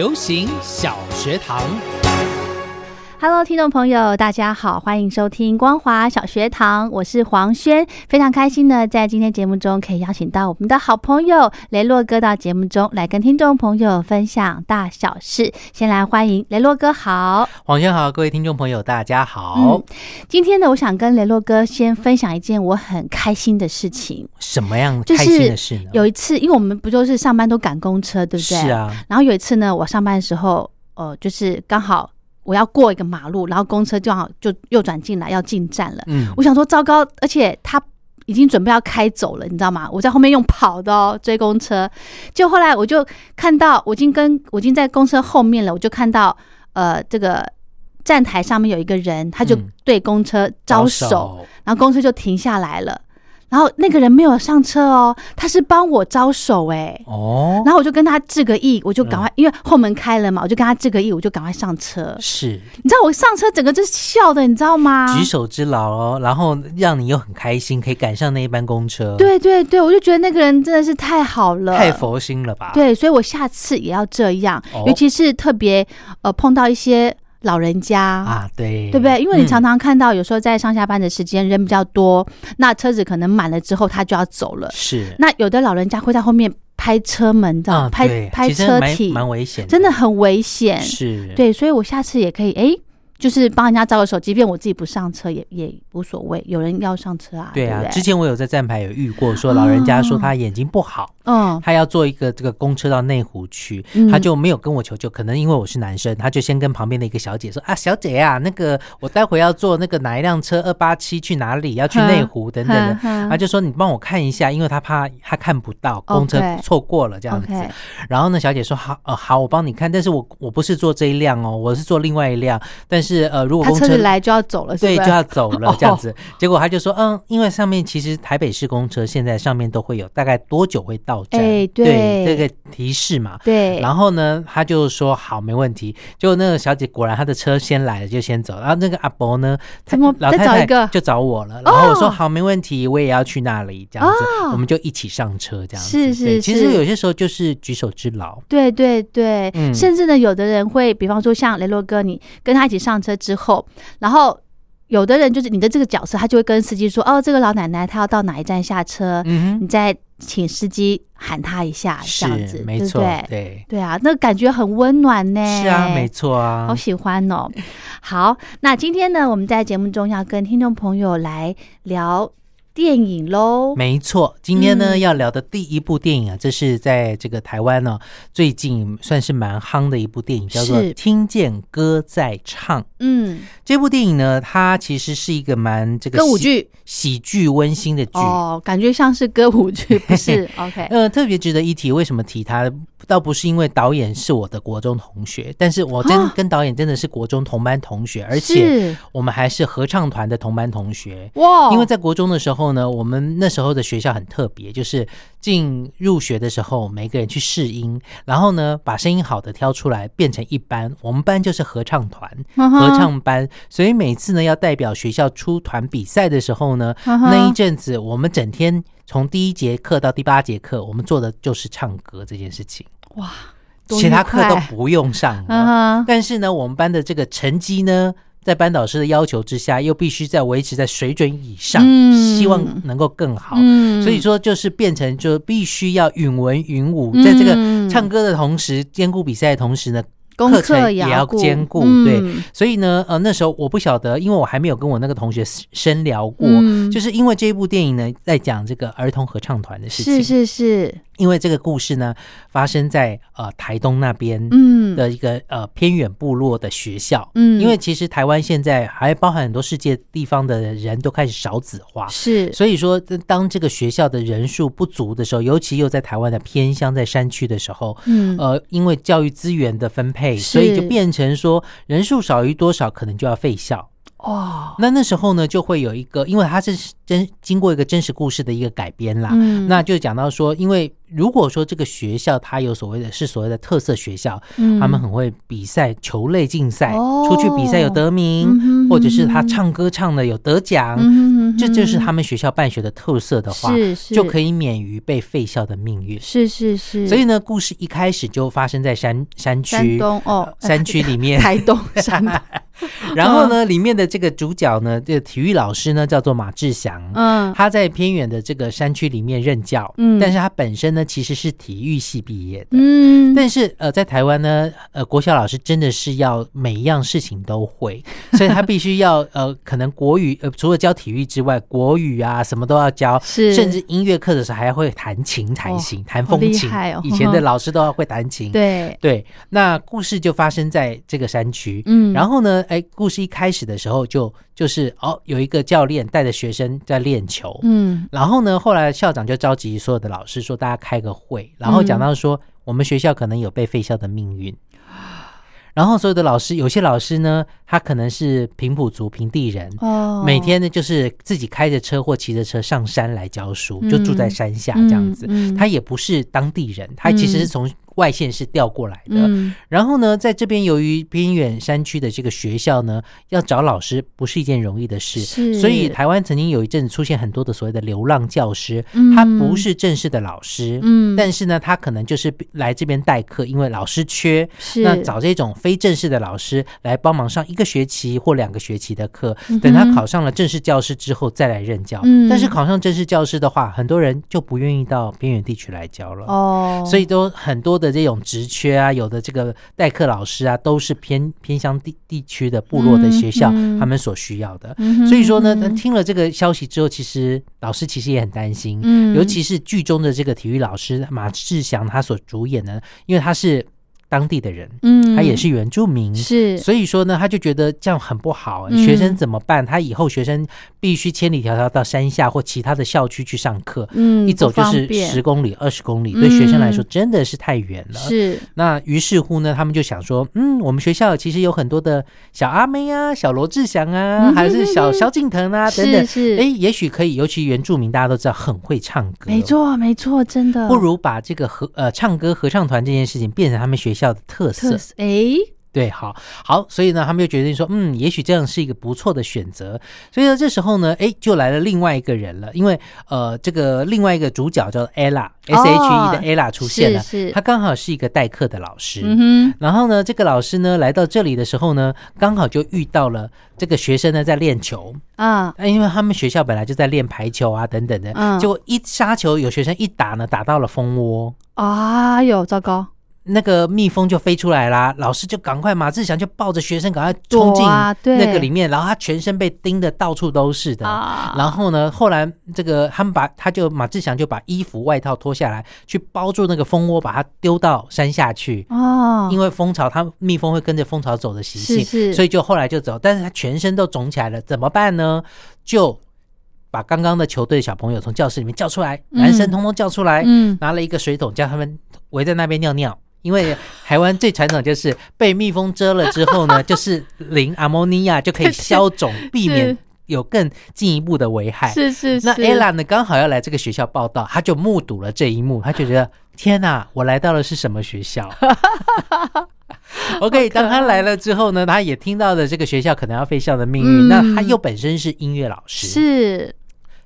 流行小学堂。Hello，听众朋友，大家好，欢迎收听光华小学堂，我是黄轩，非常开心呢，在今天节目中可以邀请到我们的好朋友雷洛哥到节目中来跟听众朋友分享大小事。先来欢迎雷洛哥，好，黄轩好，各位听众朋友，大家好。嗯今天呢，我想跟雷洛哥先分享一件我很开心的事情，什么样就开心的事呢？有一次，因为我们不就是上班都赶公车，对不对？是。啊，然后有一次呢，我上班的时候，呃，就是刚好我要过一个马路，然后公车正好就右转进来要进站了。嗯，我想说糟糕，而且他已经准备要开走了，你知道吗？我在后面用跑的哦追公车，就后来我就看到我已经跟我已经在公车后面了，我就看到呃这个站台上面有一个人，他就嗯对公车招手，手，然后公车就停下来了。然后那个人没有上车哦，他是帮我招手哎，哦，然后我就跟他致个意，我就赶快，因为后门开了嘛，我就跟他致个意，我就赶快上车。是。你知道我上车整个就是笑的，你知道吗？举手之劳哦，然后让你又很开心，可以赶上那一班公车，，对对对，我就觉得那个人真的是太好了，太佛心了吧？，对，所以我下次也要这样，哦。尤其是特别呃碰到一些老人家。啊，对，对不对？因为你常嗯常看到，有时候在上下班的时间人比较多，那车子可能满了之后，他就要走了。是那有的老人家会在后面拍车门，你知道拍拍车体，蛮危险，真的很危险。是，对，所以我下次也可以，哎，就是帮人家招个手，即便我自己不上车也也无所谓，有人要上车啊，对啊，之前我有在站牌有遇过，说老人家说他眼睛不好，嗯他要坐一个这个公车到内湖去，嗯他就没有跟我求救，可能因为我是男生，他就先跟旁边的一个小姐说啊，小姐啊，那个我待会要坐那个哪一辆车二八七去哪里，要去内湖等等的。哼他就说你帮我看一下，因为他怕他看不到公车错过了这样子。然后呢，小姐说好，呃，好，我帮你看，但是我我不是坐这一辆哦，我是坐另外一辆。但是呃，如果公车他车子来就要走了，是对，就要走了这样子。结果他就说，嗯，因为上面其实台北市公车现在上面都会有大概多久会到站，哎对这个提示嘛。对，然后呢，他就说好，没问题。结果那个小姐果然她的车先来了，就先走。然后那个阿伯呢，怎么老太太再找一个就找我了。然后我说哦好，没问题，我也要去那里，这样子，哦我们就一起上车，这样子。是是对其实有些时候就是举手之劳。对对对，嗯甚至呢，有的人会，比方说像雷洛哥，你跟他一起上车之后，然后有的人就是你的这个角色，他就会跟司机说：“哦，这个老奶奶她要到哪一站下车，嗯你再请司机喊她一下，这样子，没错？对，对啊，那感觉很温暖呢。是啊，没错啊，好喜欢哦。好，那今天呢，我们在节目中要跟听众朋友来聊电影喽。没错，今天呢、嗯要聊的第一部电影啊，这是在这个台湾呢、最近算是蛮夯的一部电影，叫做《听见歌在唱》。嗯，这部电影呢，它其实是一个蛮这个歌舞剧喜剧温馨的剧。哦，感觉像是歌舞剧，不是？OK，呃，特别值得一提，为什么提它？倒不是因为导演是我的国中同学，但是我真啊。跟导演真的是国中同班同学，而且我们还是合唱团的同班同学。哇，因为在国中的时候呢，我们那时候的学校很特别，就是进入学的时候，每个人去试音，然后呢把声音好的挑出来变成一班，我们班就是合唱团、合唱班，所以每次呢要代表学校出团比赛的时候呢，那一阵子我们整天从第一节课到第八节课，我们做的就是唱歌这件事情，哇，其他课都不用上了。但是呢，我们班的这个成绩呢，在班导师的要求之下，又必须在维持在水准以上，嗯希望能够更好。嗯所以说，就是变成就必须要允文允武，嗯在这个唱歌的同时，兼顾比赛的同时呢，功课程也要兼顾，嗯对。所以呢，呃，那时候我不晓得，因为我还没有跟我那个同学深聊过，嗯就是因为这一部电影呢，在讲这个儿童合唱团的事情。是是是，因为这个故事呢，发生在呃台东那边嗯的一个、呃偏远部落的学校。嗯因为其实台湾现在还包含很多世界地方的人都开始少子化，是所以说，当这个学校的人数不足的时候，尤其又在台湾的偏乡、在山区的时候，嗯呃，因为教育资源的分配，是。所以就变成说人数少于多少，可能就要废校。哦那那时候呢，就会有一个，因为它是真经过一个真实故事的一个改编啦，嗯。那就讲到说，因为如果说这个学校它有所谓的是所谓的特色学校，嗯。他们很会比赛球类竞赛，哦。出去比赛有得名，或者是他唱歌唱的有得奖，这就是他们学校办学的特色的话，是是就可以免于被废校的命运。是是是，所以呢，故事一开始就发生在山山区，山东哦呃山区里面。台东山东，然后呢，里面的这个主角呢，这个体育老师呢叫做马志祥，嗯他在偏远的这个山区里面任教，嗯但是他本身呢其实是体育系毕业的。嗯，但是呃，在台湾呢，呃，国小老师真的是要每一样事情都会，所以他必须要呃，可能国语呃，除了教体育之外，国语啊什么都要教，是甚至音乐课的时候还会弹琴才行、弹风琴。哦以前的老师都要会弹琴。对，对，那故事就发生在这个山区。嗯，然后呢，哎，故事一开始的时候就就是哦，有一个教练带着学生在练球，嗯。然后呢，后来校长就召集所有的老师说，大家开个会，然后讲到说，我们学校可能有被废校的命运。然后所有的老师，有些老师呢，他可能是平埔族、平地人，哦，每天呢就是自己开着车或骑着车上山来教书，嗯就住在山下这样子。嗯。嗯他也不是当地人，他其实是从外线是调过来的。嗯。然后呢，在这边由于边远山区的这个学校呢，要找老师不是一件容易的事，是。所以台湾曾经有一阵子出现很多的所谓的流浪教师，嗯。他不是正式的老师，嗯。但是呢，他可能就是来这边代课，因为老师缺，是。那找这种非正式的老师来帮忙上一个学期或两个学期的课，等他考上了正式教师之后再来任教。嗯。但是考上正式教师的话，很多人就不愿意到边远地区来教了。哦，所以都很多的这种职缺啊，有的这个代课老师啊，都是偏偏乡地地区的部落的学校，他们所需要的。嗯所以说呢，听了这个消息之后，其实老师其实也很担心，嗯。尤其是剧中的这个体育老师马志祥他所主演的，因为他是当地的人，嗯他也是原住民。是所以说呢，他就觉得这样很不好，嗯学生怎么办？他以后学生必须千里迢迢到山下或其他的校区去上课，嗯一走就是十公里、二十公里，对学生来说嗯真的是太远了。是那于是乎呢，他们就想说，嗯，我们学校其实有很多的小阿妹啊、小罗志祥啊，嗯还是小萧敬腾啊等等，是是哎，也许可以，尤其原住民大家都知道很会唱歌，没。错没错，真的不如把这个合呃唱歌合唱团这件事情变成他们学校的特色。哎对，好好，所以呢，他们就决定说，嗯，也许这样是一个不错的选择。所以呢，这时候呢，哎，就来了另外一个人了，因为呃，这个另外一个主角叫 ella，S H E 的 ella 出现了，哦是是。他刚好是一个代课的老师。然后呢，这个老师呢来到这里的时候呢，刚好就遇到了这个学生呢在练球，啊。啊，因为他们学校本来就在练排球啊等等的，嗯。结果一杀球，有学生一打呢打到了蜂窝，哎呦糟糕，那个蜜蜂就飞出来啦，老师就赶快马志祥就抱着学生赶快冲进那个里面，然后他全身被叮的到处都是的。啊然后呢，后来这个他们把他就马志祥就把衣服外套脱下来，去包住那个蜂窝，把它丢到山下去。哦，因为蜂巢，它蜜蜂会跟着蜂巢走的习性，所以就后来就走，但是他全身都肿起来了，怎么办呢？就把刚刚的球队小朋友从教室里面叫出来，嗯男生通通叫出来，嗯拿了一个水桶，叫他们围在那边尿尿。因为台湾最传统就是被蜜蜂蛰了之后呢，就是淋阿莫尼亚就可以消肿，避免 有更进一步的危害。是是是，那 ella 呢，刚好要来这个学校报道，他就目睹了这一幕，他就觉得天哪，我来到了是什么学校？OK，当他来了之后呢，他也听到了这个学校可能要废校的命嗯运。那他又本身是音乐老师，是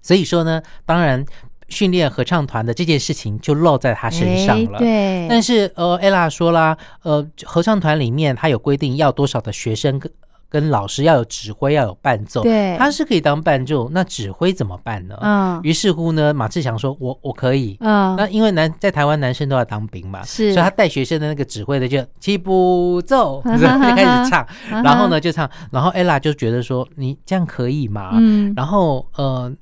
所以说呢，当然训练合唱团的这件事情就落在他身上了。哎对，但是呃，ella 说啦，呃，合唱团里面他有规定要多少的学生跟跟老师要有指挥，要有伴奏。对他是可以当伴奏，那指挥怎么办呢？嗯于是乎呢，马志祥说：“我我可以。嗯，那因为男在台湾男生都要当兵嘛，是所以他带学生的那个指挥的就起步奏，就开始唱，然后呢就唱，然后 ella 就觉得说你这样可以吗？嗯，然后呃，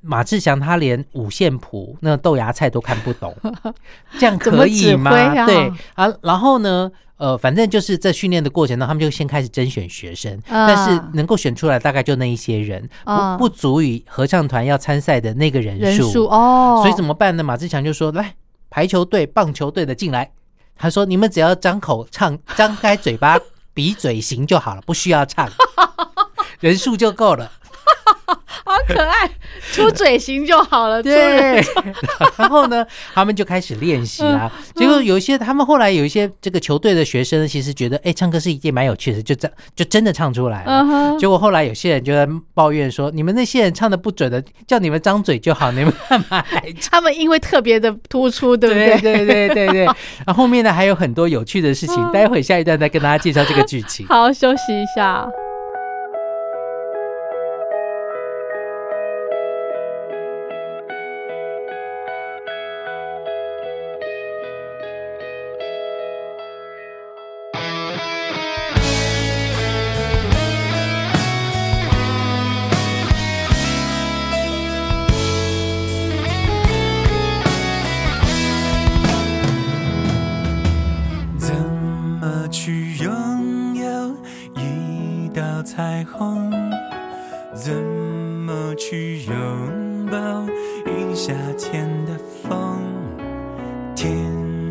马志祥他连五线谱那豆芽菜都看不懂，这样可以吗？对啊，然后呢？呃，反正就是在训练的过程中，他们就先开始甄选学生，啊但是能够选出来大概就那一些人，啊不不足以合唱团要参赛的那个人人数。数哦，所以怎么办呢？马志强就说：“来，排球队、棒球队的进来。”他说：“你们只要张口唱，张开嘴巴 比嘴型就好了，不需要唱，人数就够了。好可爱，出嘴型就好了，对，然后呢，他们就开始练习啦。结果有一些，他们后来有一些这个球队的学生，其实觉得，哎，唱歌是一件蛮有趣的，就这就真的唱出来了。结果后来有些人就在抱怨说：“你们那些人唱的不准的，叫你们张嘴就好，你们干嘛还唱？”他们因为特别的突出，对不对对？对对对对，然后后面呢还有很多有趣的事情，嗯待会下一段再跟大家介绍这个剧情。好，休息一下。彩虹？怎么去拥抱一夏天的风？天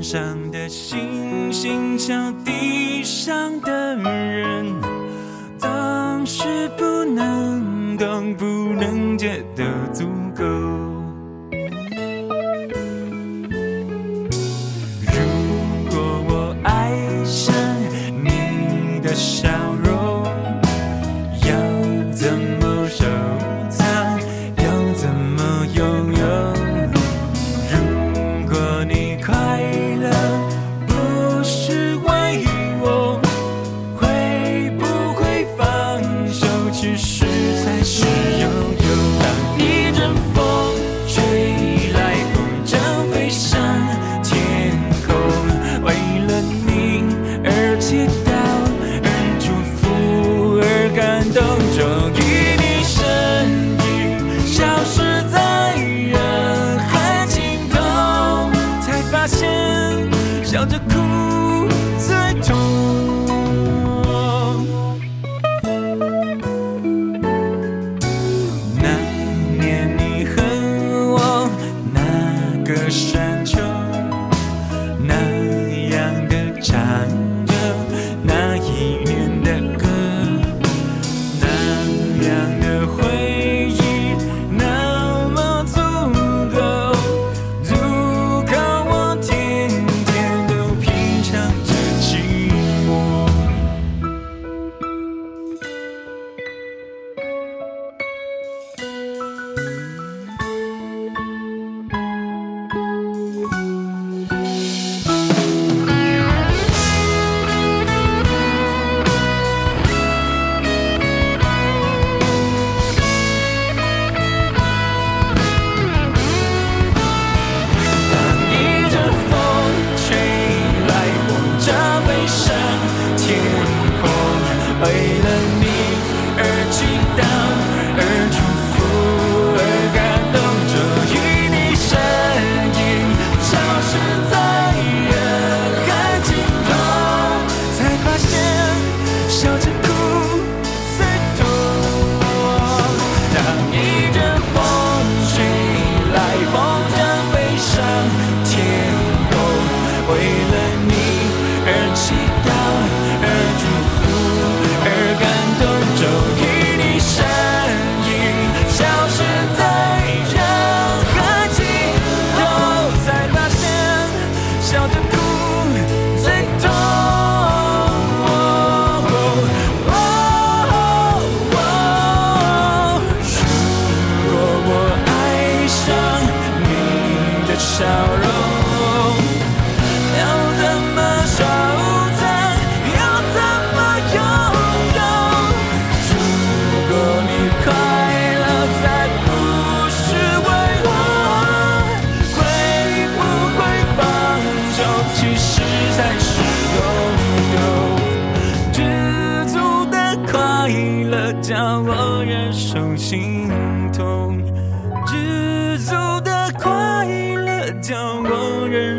上的星星像地上的人，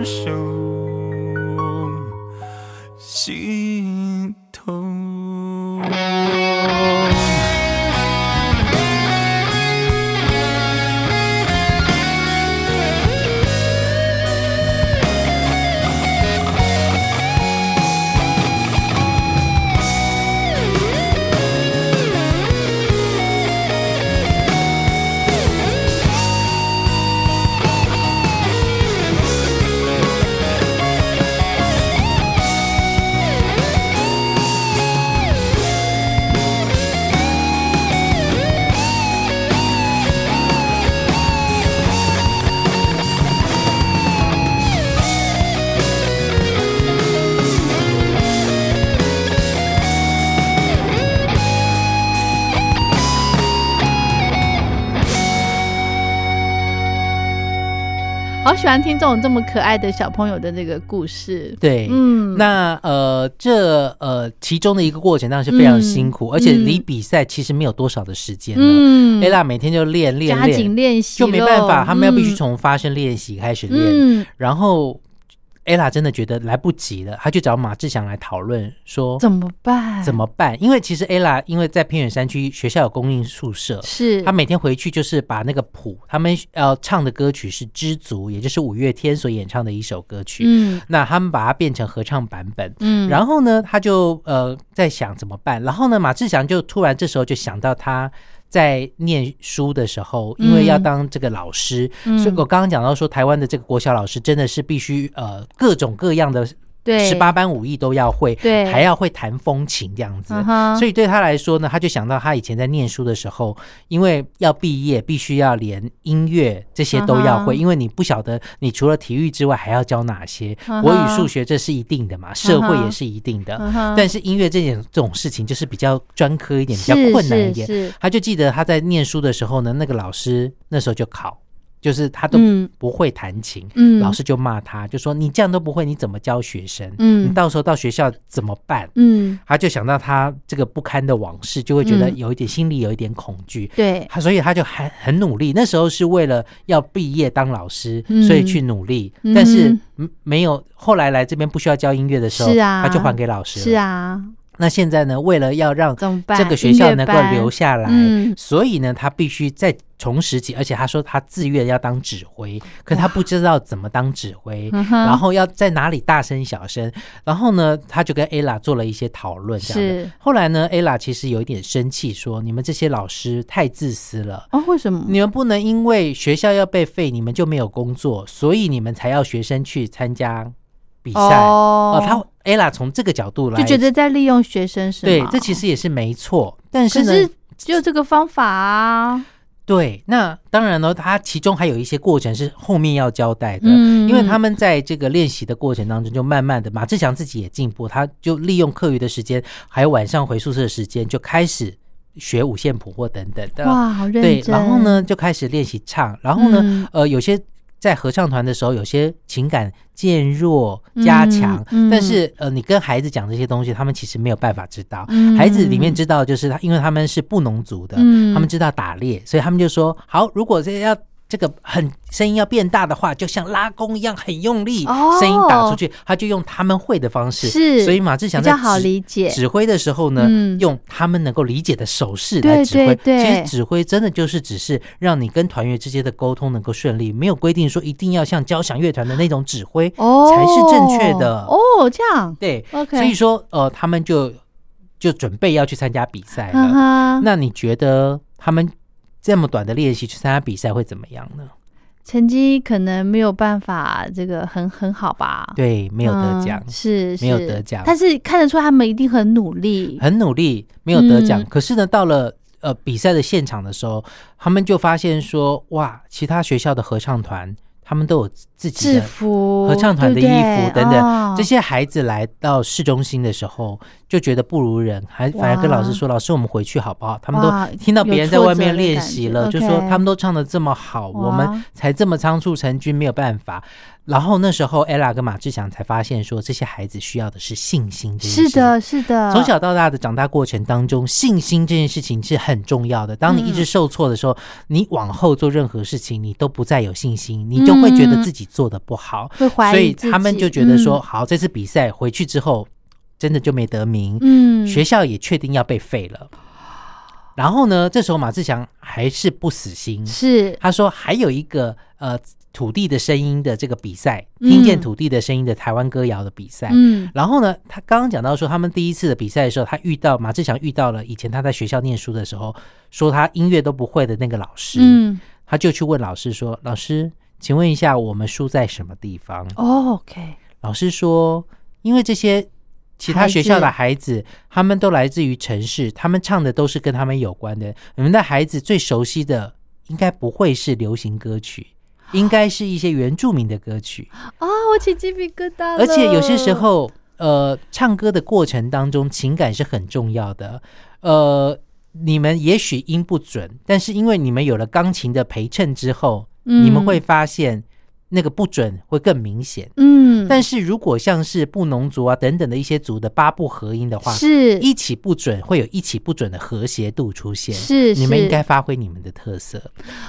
手心。好喜欢听这种这么可爱的小朋友的这个故事。对，嗯，那呃，这呃其中的一个过程当然是非常辛苦，嗯而且离比赛其实没有多少的时间了。嗯 ella 每天就练练加紧练，习就没办法，他们要必须嗯从发声练习开始练。嗯，然后 ella 真的觉得来不及了，他就找马志祥来讨论说怎么办？怎么办？因为其实 ella 因为在偏远山区，学校有供应宿舍。是他每天回去就是把那个谱，他们要唱的歌曲是《知足》，也就是五月天所演唱的一首歌曲。嗯那他们把它变成合唱版本，嗯，然后呢，他就呃在想怎么办。然后呢，马志祥就突然这时候就想到他在念书的时候，因为要当这个老师，嗯。所以我刚刚讲到说，台湾的这个国小老师真的是必须呃各种各样的对。十八般武艺都要会，对。还要会弹风琴这样子。所以对他来说呢，他就想到他以前在念书的时候，因为要毕业，必须要连音乐这些都要会，因为你不晓得你除了体育之外还要教哪些，国语、数学这是一定的嘛，社会也是一定的。但是音乐这件这种事情就是比较专科一点，比较困难一点。他就记得他在念书的时候呢，那个老师那时候就考，就是他都嗯不会弹琴，嗯老师就骂他，就说你这样都不会，你怎么教学生？嗯你到时候到学校怎么办？嗯他就想到他这个不堪的往事，就会觉得嗯有一点心里有一点恐惧。对他所以他就很很努力，那时候是为了要毕业当老师，嗯所以去努力。嗯但是嗯没有后来来这边不需要教音乐的时候，是啊他就还给老师了。是啊，那现在呢，为了要让？这个学校能够留下来，嗯所以呢，他必须再重拾起，而且他说他自愿要当指挥，可他不知道怎么当指挥，然后要在哪里大声小声，然后呢，他就跟 ella 做了一些讨论，这样的是后来呢，ella 其实有一点生气，说你们这些老师太自私了。哦，为什么？你们不能因为学校要被废，你们就没有工作，所以你们才要学生去参加比赛。哦他 ella 从这个角度来就觉得在利用学生是吗？，对这其实也是没错，但是呢，可是只有这个方法啊。对，那当然呢，他其中还有一些过程是后面要交代的，嗯因为他们在这个练习的过程当中，就慢慢的，马志祥自己也进步，他就利用课余的时间，还有晚上回宿舍的时间，就开始学五线谱或等等的。哇，好认真。对，然后呢，就开始练习唱，然后呢，嗯呃，有些在合唱团的时候，有些情感渐弱加强，嗯嗯但是呃，你跟孩子讲这些东西，他们其实没有办法知道。嗯孩子里面知道，就是他，因为他们是布农族的，嗯他们知道打猎，所以他们就说，好，如果这要。这个很声音要变大的话，就像拉弓一样很用力，哦声音打出去，他就用他们会的方式。是所以马志祥在好指理解。指挥的时候呢，嗯用他们能够理解的手势对来指挥。对对其实指挥真的就是只是让你跟团员之间的沟通能够顺利，没有规定说一定要像交响乐团的那种指挥。哦，才是正确的哦，这样对 OK 所以说呃，他们就就准备要去参加比赛了。哈，那你觉得他们这么短的练习去参加比赛会怎么样呢？成绩可能没有办法这个很很好吧？对，没有得奖嗯，是没有得奖但是看得出他们一定很努力。很努力，没有得奖。嗯可是呢，到了呃比赛的现场的时候，他们就发现说，哇，其他学校的合唱团他们都有自己的制服、合唱团的衣服等等，哦这些孩子来到市中心的时候，就觉得不如人，还反而跟老师说：“老师，我们回去好不好？”他们都听到别人在外面练习了，就说他们都唱的这么好，我们才这么仓促成军，没有办法。然后那时候 ella 跟马志祥才发现说，这些孩子需要的是信心。是的，是的，从小到大的长大过程当中，信心这件事情是很重要的。当你一直受挫的时候，你往后做任何事情，你都不再有信心，你就会觉得自己做的不好，会怀疑所以他们就觉得说，嗯。好，这次比赛回去之后，真的就没得名，嗯，学校也确定要被废了。然后呢，这时候马志祥还是不死心，是。他说还有一个呃土地的声音的这个比赛，嗯。听见土地的声音的台湾歌谣的比赛。嗯。然后呢，他刚刚讲到说，他们第一次的比赛的时候，他遇到马志祥遇到了以前他在学校念书的时候，说他音乐都不会的那个老师，嗯。他就去问老师说：“老师，请问一下，我们输在什么地方？”哦，OK，老师说，因为这些其他学校的孩子，他们都来自于城市，他们唱的都是跟他们有关的。你们的孩子最熟悉的，应该不会是流行歌曲，应该是一些原住民的歌曲。啊，我起鸡皮疙瘩了，而且有些时候，呃，唱歌的过程当中，情感是很重要的。呃，你们也许音不准，但是因为你们有了钢琴的陪衬之后，嗯你们会发现那个不准会更明显。嗯，但是如果像是布农族啊等等的一些族的八部合音的话，是一起不准会有一起不准的和谐度出现。是是你们应该发挥你们的特色。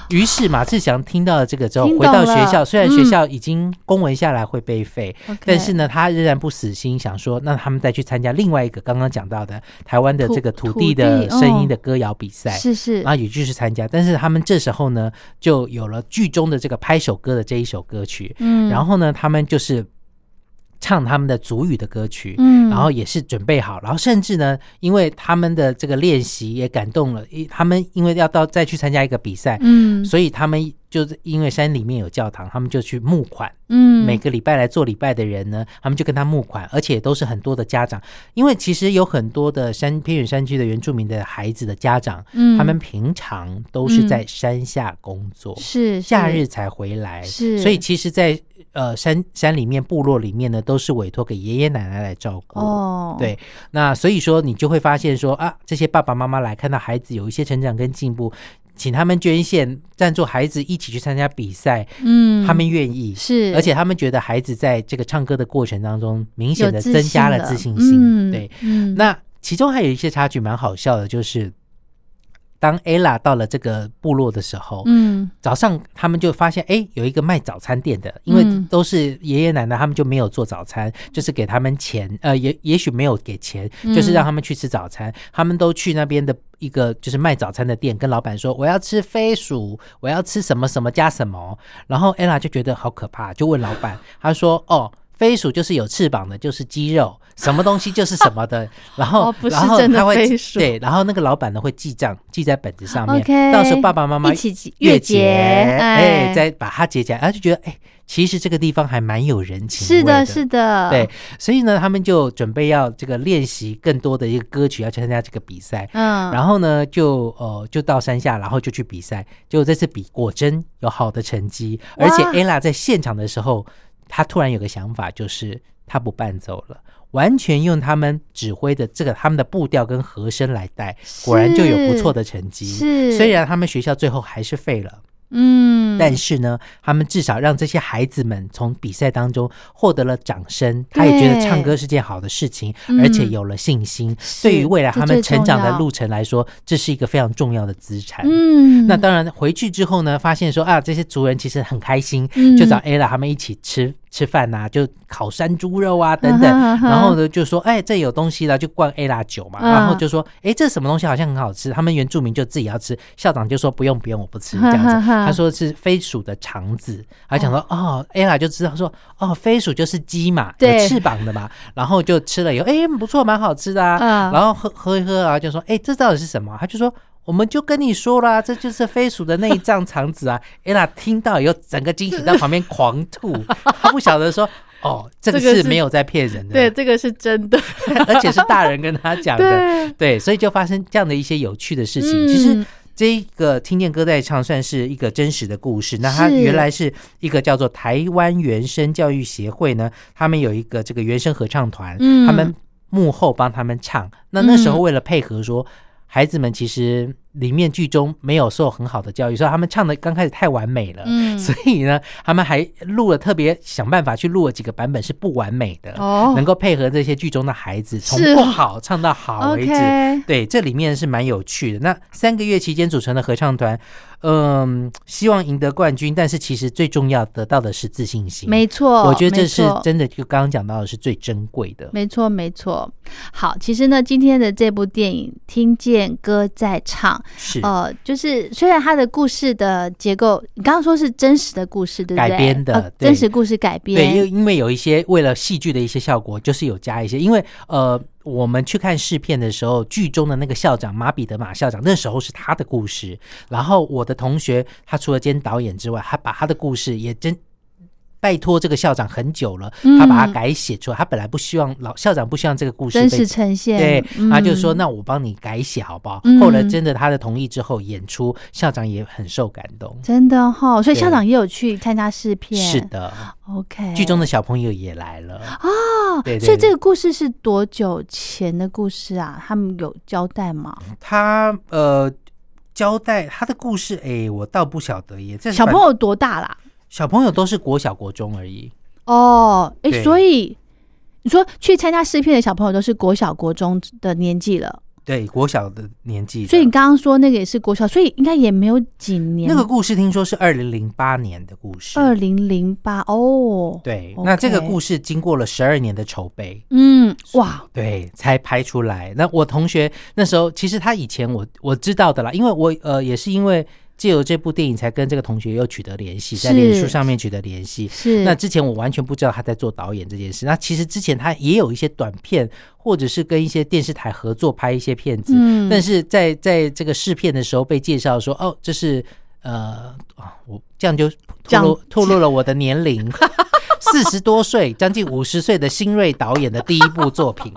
于是马志祥听到了这个之后，回到学校，虽然嗯学校已经公文下来会被废但是呢，他仍然不死心，想说那他们再去参加另外一个刚刚讲到的台湾的这个土土地的声音哦的歌谣比赛。是是然后也继续参加，但是他们这时候呢，就有了剧中的这个拍手歌的这一首歌曲，嗯。然后呢，他们就是唱他们的族语的歌曲，嗯。然后也是准备好，然后甚至呢，因为他们的这个练习也感动了，因他们因为要到再去参加一个比赛，嗯。所以他们就是因为山里面有教堂，他们就去募款。嗯。每个礼拜来做礼拜的人呢，他们就跟他募款，而且都是很多的家长，因为其实有很多的山偏远山区的原住民的孩子的家长，嗯。他们平常都是在山下工作，是。假日才回来，是。所以其实在，呃山山里面部落里面呢，都是委托给爷爷奶奶来照顾。哦对，那所以说你就会发现说啊，这些爸爸妈妈来看到孩子有一些成长跟进步，请他们捐献赞助孩子一起去参加比赛，嗯他们愿意。是而且他们觉得孩子在这个唱歌的过程当中，明显的增加了自信心。嗯对，嗯那其中还有一些插曲蛮好笑的，就是当 ella 到了这个部落的时候，嗯早上他们就发现，哎，有一个卖早餐店的，因为嗯都是爷爷奶奶，他们就没有做早餐，就是给他们钱，呃，也也许没有给钱，嗯就是让他们去吃早餐。他们都去那边的一个就是卖早餐的店，跟老板说我要吃飞鼠，我要吃什么什么加什么。然后 ella 就觉得好可怕，就问老板，他说，哦。飞鼠就是有翅膀的，就是肌肉，什么东西就是什么的。然后，哦不是然后真的他会飞鼠对，然后那个老板呢会记账，记在本子上面。到时候爸爸妈妈一起记月月结哎，哎再把它结起来，他就觉得哎，其实这个地方还蛮有人情味是的的，是的对，所以呢，他们就准备要这个练习更多的一个歌曲，要去参加这个比赛。嗯然后呢，就呃就到山下，然后就去比赛。结果这次比果真有好的成绩，而且 ella 在现场的时候，她突然有个想法，就是他不伴奏了。完全用他们指挥的这个他们的步调跟和声来带，果然就有不错的成绩。是虽然他们学校最后还是废了，嗯。但是呢，他们至少让这些孩子们从比赛当中获得了掌声，他也觉得唱歌是件好的事情，嗯而且有了信心。对于未来他们成长的路程来说，这是一个非常重要的资产。嗯。那当然，回去之后呢，发现说啊，这些族人其实很开心，嗯。就找 ella 他们一起吃吃饭呐、就烤山猪肉啊等等。然后呢，就说哎，这有东西了，就灌 ella 酒嘛。嗯然后就说哎，这什么东西好像很好吃，他们原住民就自己要吃。校长就说不用不用，我不吃这样子。他说是飞鼠的肠子，他讲说哦，ella 就知道说哦，飞鼠就是鸡嘛，有翅膀的嘛。然后就吃了以后，哎，不错，蛮好吃的啊。嗯然后喝喝一喝啊，就说哎，这到底是什么？他就说。我们就跟你说啦，这就是飞鼠的内脏肠子啊！ella 听到以后，整个惊喜在旁边狂吐，她不晓得说，哦，这个这个是是没有在骗人的，对，这个是真的，而且是大人跟他讲的，对对，所以就发生这样的一些有趣的事情。嗯其实这个听见歌在唱算是一个真实的故事。那它原来是一个叫做台湾原声教育协会呢，他们有一个这个原声合唱团，嗯他们幕后帮他们唱。那那时候为了配合说。孩子们其实里面剧中没有受很好的教育，所以他们唱的刚开始太完美了，嗯 所以呢，他们还录了特别想办法去录了几个版本是不完美的，哦能够配合这些剧中的孩子，从不好唱到好为止。对，这里面是蛮有趣的。那三个月期间组成的合唱团，嗯，希望赢得冠军，但是其实最重要得到的是自信心。没错，我觉得这是真的，就刚刚讲到的是最珍贵的。没错，没错。好，其实呢，今天的这部电影《听见歌在唱》，是呃，就是虽然它的故事的结构，你刚刚说是真实的故事，对不对？改编的真实故事改编。对，因为因为有一些为了戏剧的一些效果，就是有加一些，因为呃，我们去看试片的时候，剧中的那个校长马彼得马校长，那时候是他的故事，然后我的同学他除了兼导演之外，还把他的故事也真。拜托这个校长很久了，嗯他把它改写出来。他本来不希望老校长不希望这个故事被真实呈现，对，嗯他就说：“那我帮你改写好不好？”嗯后来真的他的同意之后演出，校长也很受感动。真的哈、所以校长也有去参加试片，是的，，OK。剧中的小朋友也来了。哦，对对对所以这个故事是多久前的故事啊？他们有交代吗？他呃交代他的故事，哎，我倒不晓得耶。这小朋友多大啦？小朋友都是国小国中而已。哦，哎，对所以你说去参加试片的小朋友都是国小、国中的年纪了，对，国小的年纪的。所以你刚刚说那个也是国小，所以应该也没有几年。那个故事听说是二零零八年的故事。二零零八哦，对那这个故事经过了十二年的筹备。嗯，哇，对，才拍出来。那我同学那时候，其实他以前我我知道的啦，因为我呃也是因为借由这部电影才跟这个同学又取得联系，在脸书上面取得联系。是那之前我完全不知道他在做导演这件事。那其实之前他也有一些短片，或者是跟一些电视台合作拍一些片子，嗯但是在在这个试片的时候被介绍说，哦，这是呃啊，我这样就透露透露了我的年龄。四十多岁，将近五十岁的新锐导演的第一部作品，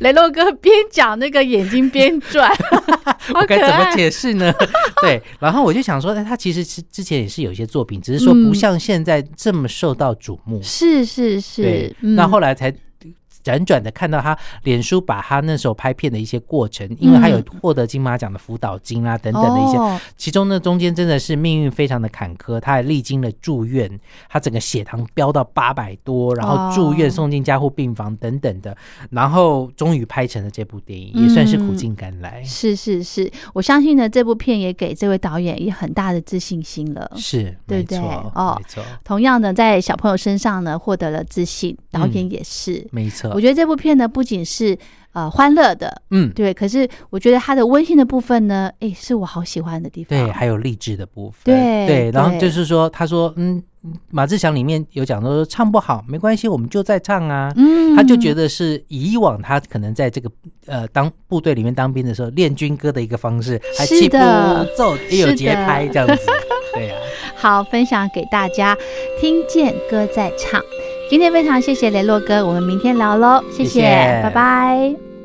雷洛哥边讲那个眼睛边转，好可我该怎么。解释呢？对，然后我就想说，哎，他其实是之前也是有一些作品，只是说嗯不像现在这么受到瞩目。是是是那后来才辗转的看到他脸书把他那时候拍片的一些过程，因为他有获得金马奖的辅导金啊等等的一些，哦。其中呢中间真的是命运非常的坎坷，他还历经了住院，他整个血糖飙到八百多，然后住院哦。送进加护病房等等的，然后终于拍成了这部电影，也算是苦尽甘来。是是是，我相信呢，这部片也给这位导演也很大的自信心了。是，没对不对？错，哦。没错，同样的，在小朋友身上呢，获得了自信，导演嗯也是。没错我，觉得这部片呢，不仅是呃欢乐的，嗯，对，可是我觉得它的温馨的部分呢，哎，是我好喜欢的地方。对，还有励志的部分，对对，然后就是说，他说，嗯，马志祥里面有讲说唱不好没关系，我们就在唱啊。嗯。他就觉得是以往他可能在这个呃当部队里面当兵的时候练军歌的一个方式，还是气步的奏也有是节拍的这样子，对呀、好分享给大家，听见歌在唱。今天非常谢谢雷洛哥，我们明天聊喽，谢谢谢拜拜。